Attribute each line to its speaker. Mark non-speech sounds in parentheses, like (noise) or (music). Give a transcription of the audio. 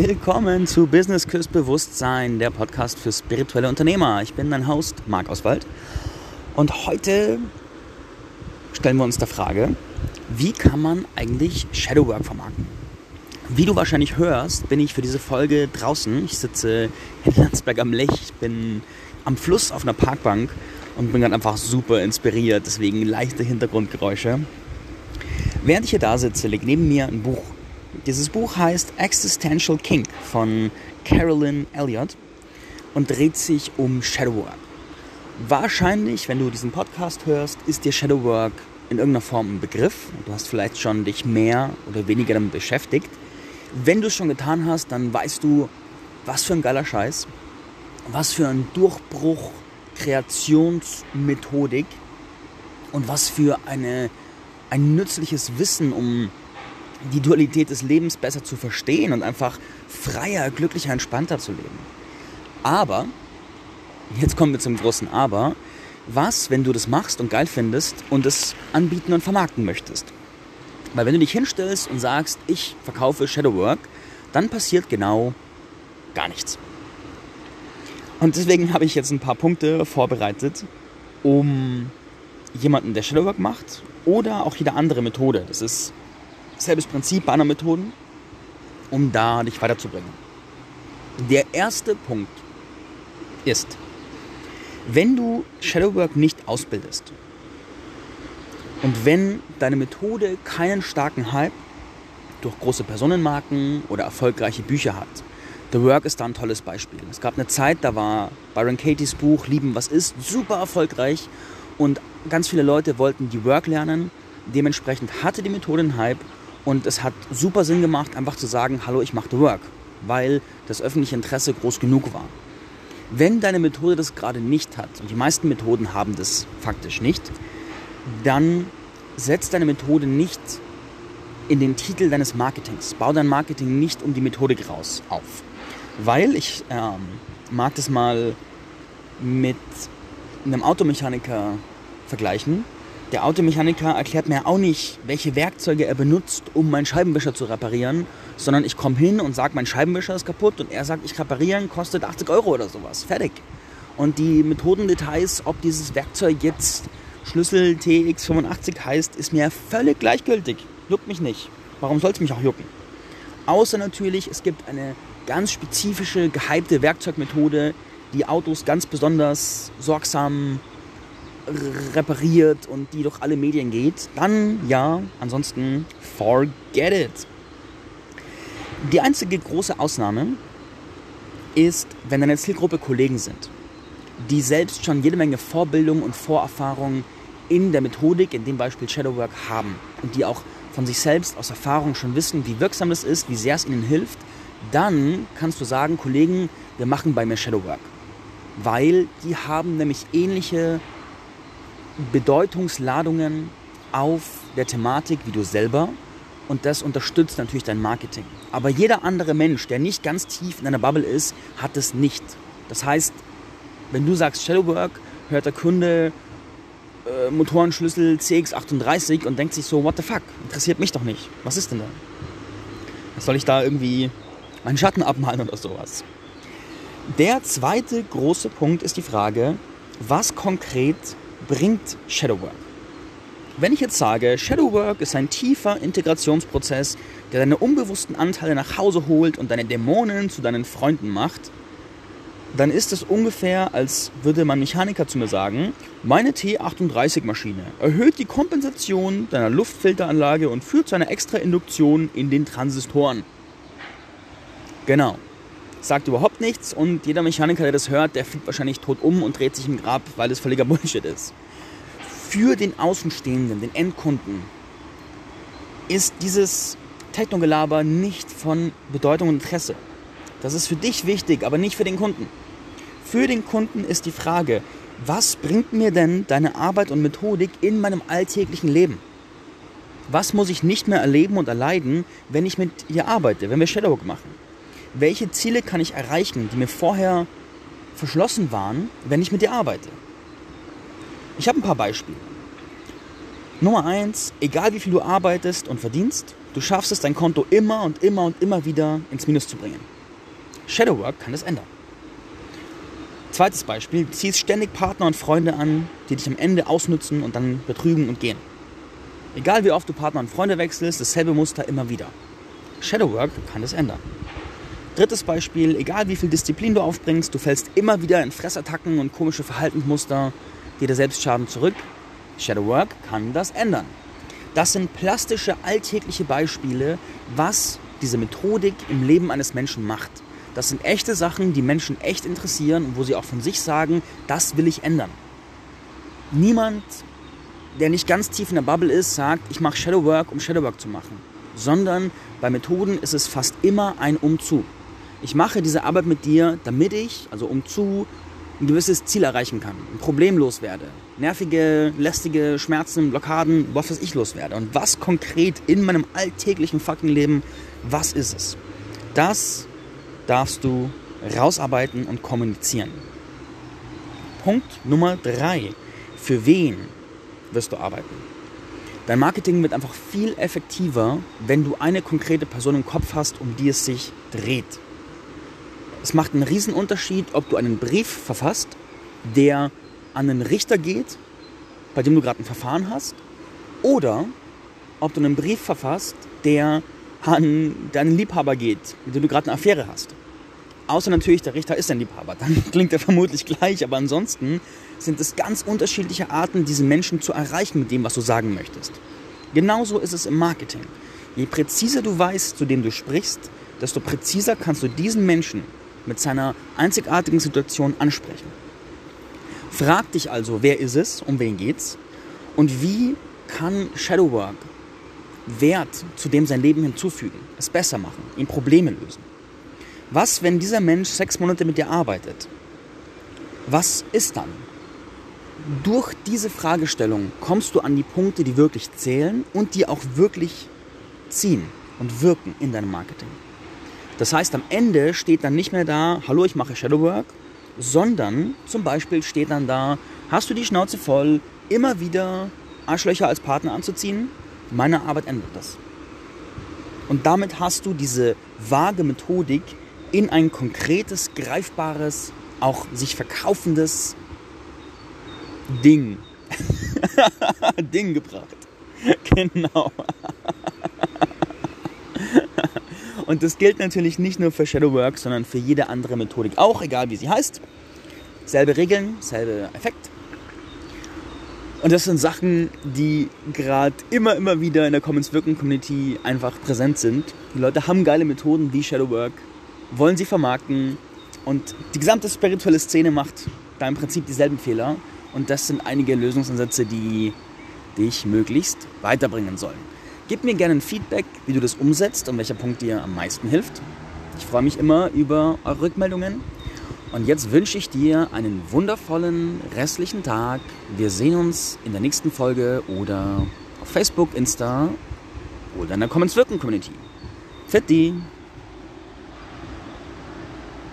Speaker 1: Willkommen zu Business Küss Bewusstsein, der Podcast für spirituelle Unternehmer. Ich bin dein Host, Marc Oswald. Und heute stellen wir uns der Frage, wie kann man eigentlich Shadowwork vermarkten? Wie du wahrscheinlich hörst, bin ich für diese Folge draußen. Ich sitze in Landsberg am Lech, bin am Fluss auf einer Parkbank und bin gerade einfach super inspiriert, deswegen leichte Hintergrundgeräusche. Während ich hier da sitze, liegt neben mir ein Buch dieses Buch heißt Existential King von Carolyn Elliott und dreht sich um Shadowwork. Wahrscheinlich, wenn du diesen Podcast hörst, ist dir Shadowwork in irgendeiner Form ein Begriff. Du hast vielleicht schon dich mehr oder weniger damit beschäftigt. Wenn du es schon getan hast, dann weißt du, was für ein geiler Scheiß, was für ein Durchbruch Kreationsmethodik und was für eine, ein nützliches Wissen, um die Dualität des Lebens besser zu verstehen und einfach freier, glücklicher, entspannter zu leben. Aber, jetzt kommen wir zum großen Aber, was, wenn du das machst und geil findest und es anbieten und vermarkten möchtest? Weil wenn du dich hinstellst und sagst, ich verkaufe Shadowwork, dann passiert genau gar nichts. Und deswegen habe ich jetzt ein paar Punkte vorbereitet, um jemanden, der Shadowwork macht oder auch jede andere Methode. Das ist Selbes Prinzip, Bannermethoden, um da dich weiterzubringen. Der erste Punkt ist, wenn du Shadowwork nicht ausbildest und wenn deine Methode keinen starken Hype durch große Personenmarken oder erfolgreiche Bücher hat, The Work ist da ein tolles Beispiel. Es gab eine Zeit, da war Byron Katie's Buch Lieben, was ist super erfolgreich und ganz viele Leute wollten die Work lernen. Dementsprechend hatte die Methode einen Hype und es hat super Sinn gemacht, einfach zu sagen, hallo, ich mache The Work, weil das öffentliche Interesse groß genug war. Wenn deine Methode das gerade nicht hat, und die meisten Methoden haben das faktisch nicht, dann setz deine Methode nicht in den Titel deines Marketings. Bau dein Marketing nicht um die Methodik raus auf. Weil ich ähm, mag das mal mit einem Automechaniker vergleichen. Der Automechaniker erklärt mir auch nicht, welche Werkzeuge er benutzt, um meinen Scheibenwischer zu reparieren, sondern ich komme hin und sage, mein Scheibenwischer ist kaputt und er sagt, ich reparieren, kostet 80 Euro oder sowas. Fertig. Und die Methodendetails, ob dieses Werkzeug jetzt Schlüssel TX85 heißt, ist mir völlig gleichgültig. Juckt mich nicht. Warum soll es mich auch jucken? Außer natürlich, es gibt eine ganz spezifische, gehypte Werkzeugmethode, die Autos ganz besonders sorgsam repariert und die durch alle Medien geht, dann ja, ansonsten forget it. Die einzige große Ausnahme ist, wenn deine Zielgruppe Kollegen sind, die selbst schon jede Menge Vorbildung und Vorerfahrung in der Methodik, in dem Beispiel Shadowwork, haben und die auch von sich selbst aus Erfahrung schon wissen, wie wirksam es ist, wie sehr es ihnen hilft, dann kannst du sagen, Kollegen, wir machen bei mir Shadowwork. Weil die haben nämlich ähnliche Bedeutungsladungen auf der Thematik wie du selber und das unterstützt natürlich dein Marketing. Aber jeder andere Mensch, der nicht ganz tief in einer Bubble ist, hat es nicht. Das heißt, wenn du sagst Shadowwork, hört der Kunde äh, Motorenschlüssel CX38 und denkt sich so, what the fuck, interessiert mich doch nicht. Was ist denn da? Was soll ich da irgendwie meinen Schatten abmalen oder sowas? Der zweite große Punkt ist die Frage, was konkret bringt Shadowwork? Wenn ich jetzt sage, Shadowwork ist ein tiefer Integrationsprozess, der deine unbewussten Anteile nach Hause holt und deine Dämonen zu deinen Freunden macht, dann ist es ungefähr, als würde mein Mechaniker zu mir sagen, meine T38-Maschine erhöht die Kompensation deiner Luftfilteranlage und führt zu einer extra Induktion in den Transistoren. Genau sagt überhaupt nichts und jeder Mechaniker, der das hört, der fliegt wahrscheinlich tot um und dreht sich im Grab, weil es völliger (laughs) Bullshit ist. Für den Außenstehenden, den Endkunden, ist dieses Technogelaber nicht von Bedeutung und Interesse. Das ist für dich wichtig, aber nicht für den Kunden. Für den Kunden ist die Frage, was bringt mir denn deine Arbeit und Methodik in meinem alltäglichen Leben? Was muss ich nicht mehr erleben und erleiden, wenn ich mit ihr arbeite, wenn wir Shadowwork machen? Welche Ziele kann ich erreichen, die mir vorher verschlossen waren, wenn ich mit dir arbeite. Ich habe ein paar Beispiele. Nummer eins, egal wie viel du arbeitest und verdienst, du schaffst es, dein Konto immer und immer und immer wieder ins Minus zu bringen. Shadowwork kann das ändern. Zweites Beispiel, du ziehst ständig Partner und Freunde an, die dich am Ende ausnützen und dann betrügen und gehen. Egal wie oft du Partner und Freunde wechselst, dasselbe Muster immer wieder. Shadowwork kann das ändern. Drittes Beispiel, egal wie viel Disziplin du aufbringst, du fällst immer wieder in Fressattacken und komische Verhaltensmuster, dir selbst schaden zurück. Shadowwork kann das ändern. Das sind plastische, alltägliche Beispiele, was diese Methodik im Leben eines Menschen macht. Das sind echte Sachen, die Menschen echt interessieren und wo sie auch von sich sagen, das will ich ändern. Niemand, der nicht ganz tief in der Bubble ist, sagt, ich mache Shadowwork, um Shadowwork zu machen. Sondern bei Methoden ist es fast immer ein Umzu. Ich mache diese Arbeit mit dir, damit ich, also umzu, ein gewisses Ziel erreichen kann, ein Problem loswerde, nervige, lästige Schmerzen, Blockaden, was weiß ich loswerde. Und was konkret in meinem alltäglichen fucking Leben, was ist es? Das darfst du rausarbeiten und kommunizieren. Punkt Nummer drei. Für wen wirst du arbeiten? Dein Marketing wird einfach viel effektiver, wenn du eine konkrete Person im Kopf hast, um die es sich dreht. Es macht einen riesen Unterschied, ob du einen Brief verfasst, der an einen Richter geht, bei dem du gerade ein Verfahren hast, oder ob du einen Brief verfasst, der an deinen Liebhaber geht, mit dem du gerade eine Affäre hast. Außer natürlich, der Richter ist ein Liebhaber. Dann (laughs) klingt er vermutlich gleich, aber ansonsten sind es ganz unterschiedliche Arten, diese Menschen zu erreichen mit dem, was du sagen möchtest. Genauso ist es im Marketing. Je präziser du weißt, zu dem du sprichst, desto präziser kannst du diesen Menschen mit seiner einzigartigen Situation ansprechen. Frag dich also, wer ist es, um wen geht's und wie kann Shadowwork Wert zu dem sein Leben hinzufügen, es besser machen, ihm Probleme lösen. Was, wenn dieser Mensch sechs Monate mit dir arbeitet? Was ist dann? Durch diese Fragestellung kommst du an die Punkte, die wirklich zählen und die auch wirklich ziehen und wirken in deinem Marketing. Das heißt, am Ende steht dann nicht mehr da, hallo, ich mache Shadowwork, sondern zum Beispiel steht dann da, hast du die Schnauze voll, immer wieder Arschlöcher als Partner anzuziehen? Meine Arbeit ändert das. Und damit hast du diese vage Methodik in ein konkretes, greifbares, auch sich verkaufendes Ding. (laughs) Ding gebracht. Genau. Und das gilt natürlich nicht nur für Shadowwork, sondern für jede andere Methodik auch, egal wie sie heißt. Selbe Regeln, selbe Effekt. Und das sind Sachen, die gerade immer, immer wieder in der Commons Wirken Community einfach präsent sind. Die Leute haben geile Methoden wie Shadowwork, wollen sie vermarkten und die gesamte spirituelle Szene macht da im Prinzip dieselben Fehler. Und das sind einige Lösungsansätze, die dich möglichst weiterbringen sollen. Gib mir gerne ein Feedback, wie du das umsetzt und welcher Punkt dir am meisten hilft. Ich freue mich immer über eure Rückmeldungen. Und jetzt wünsche ich dir einen wundervollen restlichen Tag. Wir sehen uns in der nächsten Folge oder auf Facebook, Insta oder in der Commons Wirken Community. Fetti!